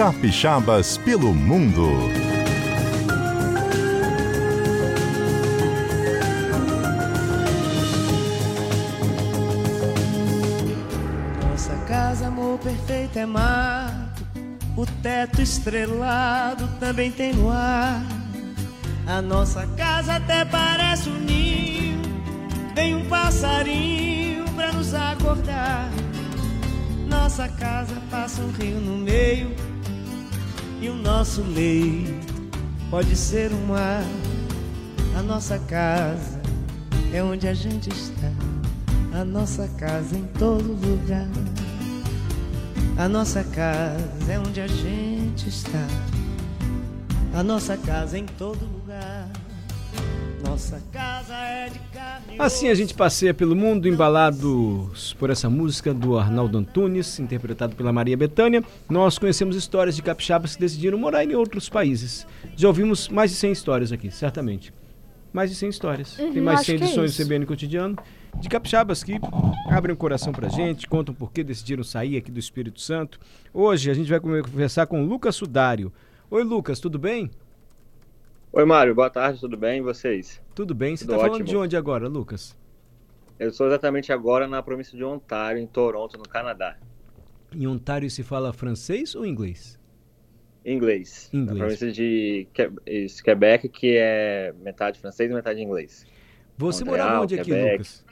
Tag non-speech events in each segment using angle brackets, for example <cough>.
Capixabas pelo mundo. Nossa casa, amor perfeito, é mato. O teto estrelado também tem luar. A nossa casa até parece um ninho. Tem um passarinho pra nos acordar. Nossa casa passa um rio no meio. E o nosso leito pode ser um mar. A nossa casa é onde a gente está. A nossa casa em todo lugar. A nossa casa é onde a gente está. A nossa casa em todo lugar. Nossa casa é de carne. Assim a gente passeia pelo mundo embalados por essa música do Arnaldo Antunes, interpretado pela Maria Bethânia. Nós conhecemos histórias de capixabas que decidiram morar em outros países. Já ouvimos mais de 100 histórias aqui, certamente. Mais de 100 histórias. Tem Uhum, mais de acho 100 que é edições do isso. CBN Cotidiano. De capixabas que abrem o coração pra gente, contam por que decidiram sair aqui do Espírito Santo. Hoje a gente vai conversar com o Lucas Sudário. Oi, Lucas, tudo bem? Oi, Mário, boa tarde, tudo bem? E vocês? Tudo bem. Você está falando de onde agora, Lucas? Eu sou exatamente agora na província de Ontário, em Toronto, no Canadá. Em Ontário se fala francês ou inglês? Inglês. Inglês. Na província de Quebec, que é metade francês e metade inglês. Você Montreal, morava onde aqui, Quebec. Lucas?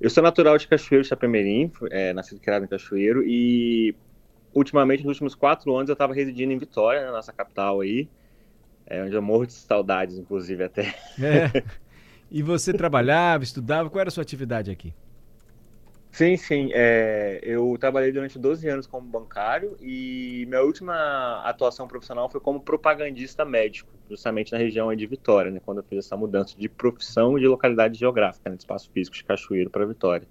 Eu sou natural de Cachoeiro, Chapemirim, é, nascido e criado em Cachoeiro, e ultimamente, nos últimos quatro anos, eu estava residindo em Vitória, na nossa capital aí, é, onde eu morro de saudades, inclusive, até. É. E você trabalhava, estudava? Qual era a sua atividade aqui? Sim, sim. é, eu trabalhei durante 12 anos como bancário e minha última atuação profissional foi como propagandista médico, justamente na região de Vitória, né, quando eu fiz essa mudança de profissão e de localidade geográfica, né, de espaço físico de Cachoeiro para Vitória.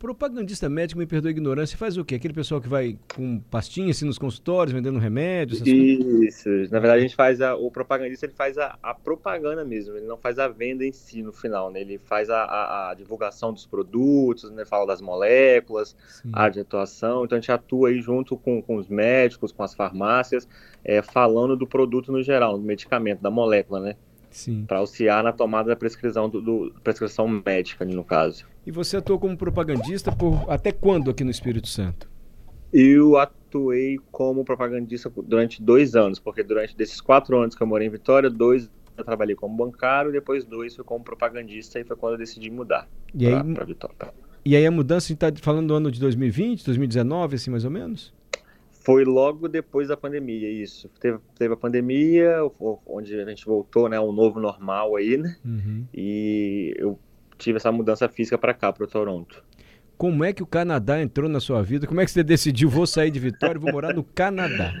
Propagandista médico, me perdoa a ignorância, faz o quê? Aquele pessoal que vai com pastinha assim nos consultórios, vendendo remédios, essas coisas? Isso. Na verdade, a gente faz a, o propagandista ele faz a, a propaganda mesmo, ele não faz a venda em si no final, né? Ele faz a, a- a divulgação dos produtos, né? Fala das moléculas, Sim. área de atuação. Então a gente atua aí junto com, com os médicos, com as farmácias, é, falando do produto no geral, do medicamento, da molécula, né? Sim. Para auxiliar na tomada da prescrição do, do- prescrição médica, no caso. E você atuou como propagandista por até quando aqui no Espírito Santo? Eu atuei como propagandista durante dois anos, porque durante desses quatro anos que eu morei em Vitória, dois eu trabalhei como bancário, depois dois foi como propagandista e foi quando eu decidi mudar para Vitória. e aí a mudança, a gente está falando do ano de 2020, 2019, assim mais ou menos? Foi logo depois da pandemia, isso. Teve, teve a pandemia, onde a gente voltou, né, ao novo normal aí, né? Uhum. E eu tive essa mudança física para cá, para Toronto. Como é que o Canadá entrou na sua vida? Como é que você decidiu, vou sair de Vitória e vou morar no Canadá?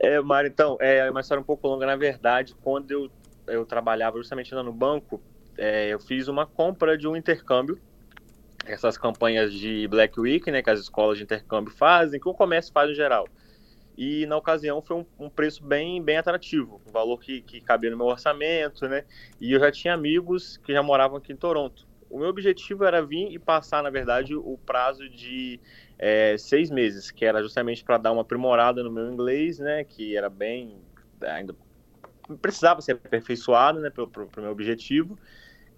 É, Mário, então, é uma história um pouco longa. Na verdade, quando eu, eu trabalhava justamente lá no banco, é, eu fiz uma compra de um intercâmbio. Essas campanhas de Black Week, né, que as escolas de intercâmbio fazem, que o comércio faz em geral. E na ocasião foi um, um preço bem, bem atrativo, um valor que, que cabia no meu orçamento, né? E eu já tinha amigos que já moravam aqui em Toronto. O meu objetivo era vir e passar, na verdade, o prazo de é, seis meses, que era justamente para dar uma aprimorada no meu inglês, né? Que era bem. ainda precisava ser aperfeiçoado, né? Para o meu objetivo.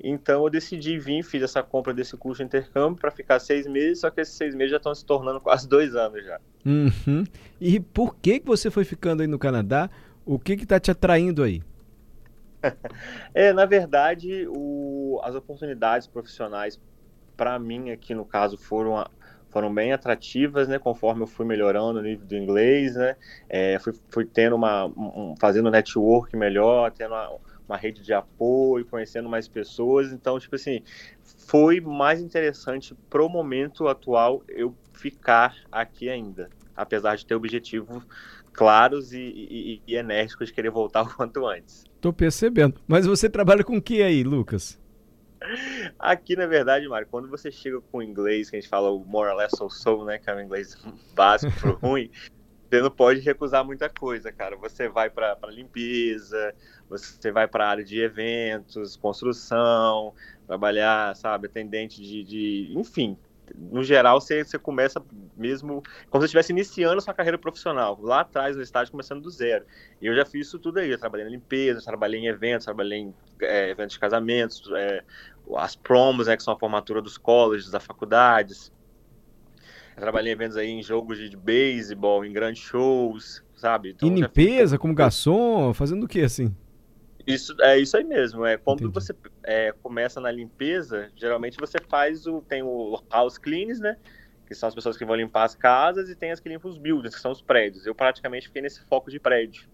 Então eu decidi vir, fiz essa compra desse curso de intercâmbio para ficar seis meses, só que esses seis meses já estão se tornando quase dois anos já. Uhum. E por que, que você foi ficando aí no Canadá? O que que tá te atraindo aí? <laughs> É, na verdade, o, as oportunidades profissionais para mim aqui no caso foram a- foram bem atrativas, né? Conforme eu fui melhorando o nível do inglês, né? É, fui, fui tendo uma um- um- fazendo network melhor, tendo uma, uma rede de apoio, conhecendo mais pessoas. Então, tipo assim, foi mais interessante pro momento atual eu ficar aqui ainda, apesar de ter objetivos claros e, e- e enérgicos de querer voltar <laughs> o quanto antes. Tô percebendo. Mas você trabalha com o que aí, Lucas? Aqui, na verdade, Mário, quando você chega com o inglês, que a gente fala o more or less so so, né, que é o inglês <laughs> básico pro ruim, você não pode recusar muita coisa, cara. Você vai para limpeza, você vai para área de eventos, construção, trabalhar, sabe, atendente de, de, enfim, no geral, você, você começa mesmo como se estivesse iniciando sua carreira profissional. Lá atrás, no estágio, começando do zero. E eu já fiz isso tudo aí. Eu trabalhei na limpeza, trabalhei em eventos, trabalhei em é, eventos de casamentos, é, as promos, né, que são a formatura dos colleges, das faculdades. Eu trabalhei em eventos aí em jogos de, de beisebol, em grandes shows, sabe? Então, em limpeza, como garçom, fazendo o que assim? Isso é isso aí mesmo. É quando Entendi. você é, começa na limpeza, geralmente você faz o tem o house cleans, né? Que são as pessoas que vão limpar as casas e tem as que limpam os buildings, que são os prédios. Eu praticamente fiquei nesse foco de prédio.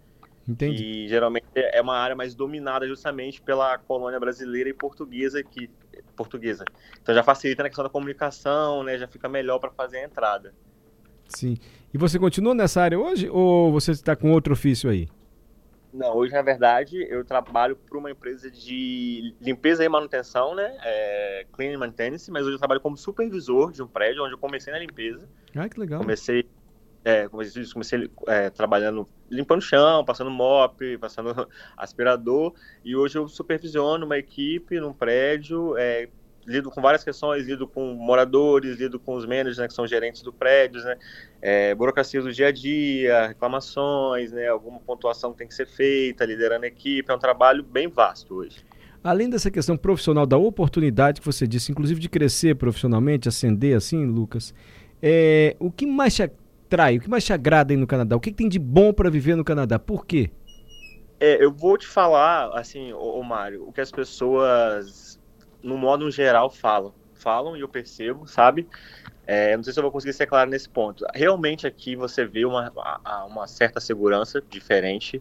Entendi. E geralmente é uma área mais dominada justamente pela colônia brasileira e portuguesa aqui, portuguesa. Então já facilita na questão da comunicação, né? Já fica melhor para fazer a entrada. Sim. E você continua nessa área hoje ou você está com outro ofício aí? Não, hoje, na verdade, eu trabalho para uma empresa de limpeza e manutenção, né? É, clean maintenance, mas hoje eu trabalho como supervisor de um prédio onde eu comecei na limpeza. Ah, que legal. Comecei, é, comecei, comecei é, trabalhando, limpando chão, passando mop, <laughs> passando aspirador, e hoje eu supervisiono uma equipe num prédio, é, lido com várias questões, lido com moradores, lido com os managers, né, que são gerentes do prédio, né, é, burocracia do dia a dia, reclamações, né, alguma pontuação que tem que ser feita, liderando a equipe, é um trabalho bem vasto hoje. Além dessa questão profissional, da oportunidade que você disse, inclusive de crescer profissionalmente, ascender assim, Lucas, é, o que mais te atrai, o que mais te agrada aí no Canadá? O que, que tem de bom para viver no Canadá? Por quê? É, eu vou te falar, assim, ô Mário, o que as pessoas no modo geral, falam. Falam e eu percebo, sabe? É, não sei se eu vou conseguir ser claro nesse ponto. Realmente aqui você vê uma, uma certa segurança diferente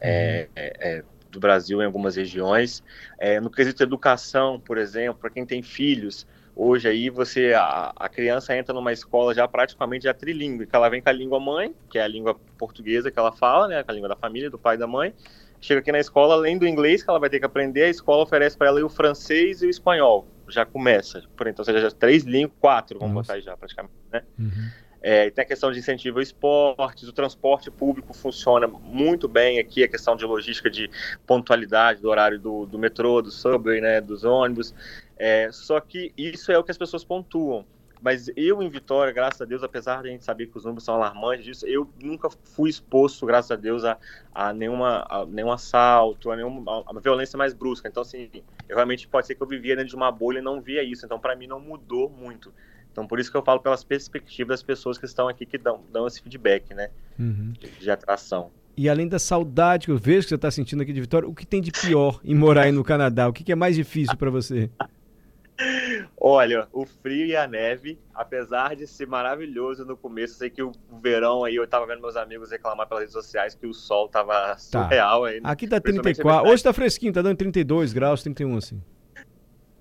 é, é, é, do Brasil em algumas regiões. É, no quesito educação, por exemplo, para quem tem filhos, hoje aí você a, a, criança entra numa escola já praticamente já trilingue, que ela vem com a língua mãe, que é a língua portuguesa que ela fala, né, com a língua da família, do pai e da mãe, chega aqui na escola, além do inglês que ela vai ter que aprender, a escola oferece para ela o francês e o espanhol. Já começa. Por então, seja, já três línguas, quatro, vamos Nossa. botar aí já praticamente, né? Uhum. É, tem a questão de incentivo ao esportes, o transporte público funciona muito bem aqui, a questão de logística de pontualidade do horário do, do metrô, do subway, né, dos ônibus. É, só que isso é o que as pessoas pontuam. Mas eu em Vitória, graças a Deus, apesar de a gente saber que os números são alarmantes disso, eu nunca fui exposto, graças a Deus, a, a, nenhuma, a nenhum assalto, a nenhuma a violência mais brusca. Então, assim, eu realmente pode ser que eu vivia dentro de uma bolha e não via isso. Então, para mim, não mudou muito. Então, por isso que eu falo pelas perspectivas das pessoas que estão aqui que dão, dão esse feedback, né? Uhum. De, de atração. E além da saudade que eu vejo que você está sentindo aqui de Vitória, o que tem de pior em morar aí no Canadá? O que, que é mais difícil para você? <laughs> Olha, o frio e a neve, apesar de ser maravilhoso no começo, sei que o verão aí, eu tava vendo meus amigos reclamar pelas redes sociais que o sol tava tá. surreal aí. Aqui tá 34, hoje tá fresquinho, tá dando 32 graus, 31 assim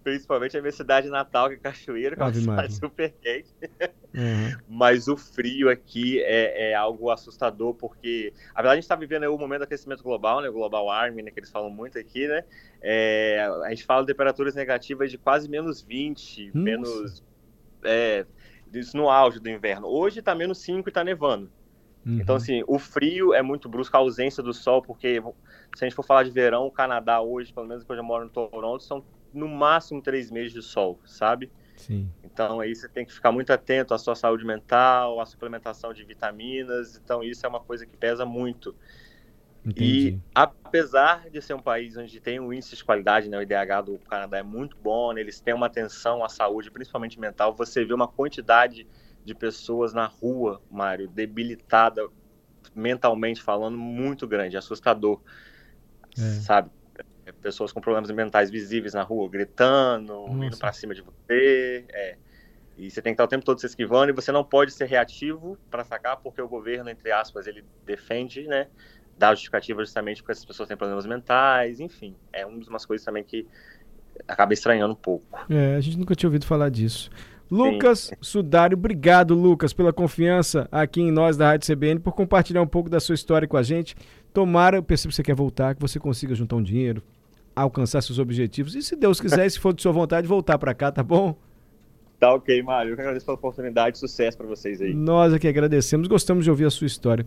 principalmente a minha cidade natal, que é Cachoeira, que é uma cidade super quente. Uhum. Mas o frio aqui é, é, algo assustador, porque, a verdade, a gente está vivendo o momento do aquecimento global, né, o global warming, né, que eles falam muito aqui, né? É, a gente fala de temperaturas negativas de quase menos 20, Nossa. menos. É, isso no auge do inverno. Hoje está menos 5 e está nevando. Uhum. Então, assim, o frio é muito brusco, a ausência do sol, porque se a gente for falar de verão, o Canadá hoje, pelo menos que eu já moro no Toronto, são no máximo três meses de sol, sabe? Sim. Então aí você tem que ficar muito atento à sua saúde mental, à suplementação de vitaminas. Então isso é uma coisa que pesa muito. Entendi. E apesar de ser um país onde tem um índice de qualidade, né, o IDH do Canadá é muito bom, né, eles têm uma atenção à saúde, principalmente mental. Você vê uma quantidade de pessoas na rua, Mário, debilitada mentalmente falando, muito grande, assustador, é. sabe? Pessoas com problemas mentais visíveis na rua, gritando, Nossa. indo para cima de você. É. E você tem que estar o tempo todo se esquivando e você não pode ser reativo para sacar, porque o governo, entre aspas, ele defende, né? Dá justificativa justamente porque essas pessoas têm problemas mentais, enfim. É uma das coisas também que acaba estranhando um pouco. É, a gente nunca tinha ouvido falar disso. Lucas Sim. Sudário, obrigado, Lucas, pela confiança aqui em nós da Rádio CBN, por compartilhar um pouco da sua história com a gente. Tomara, eu percebo que você quer voltar, que você consiga juntar um dinheiro, alcançar seus objetivos. E se Deus quiser, se for de sua vontade, voltar para cá, tá bom? Tá ok, Mário. Eu que agradeço pela oportunidade. Sucesso para vocês aí. Nós aqui agradecemos. Gostamos de ouvir a sua história.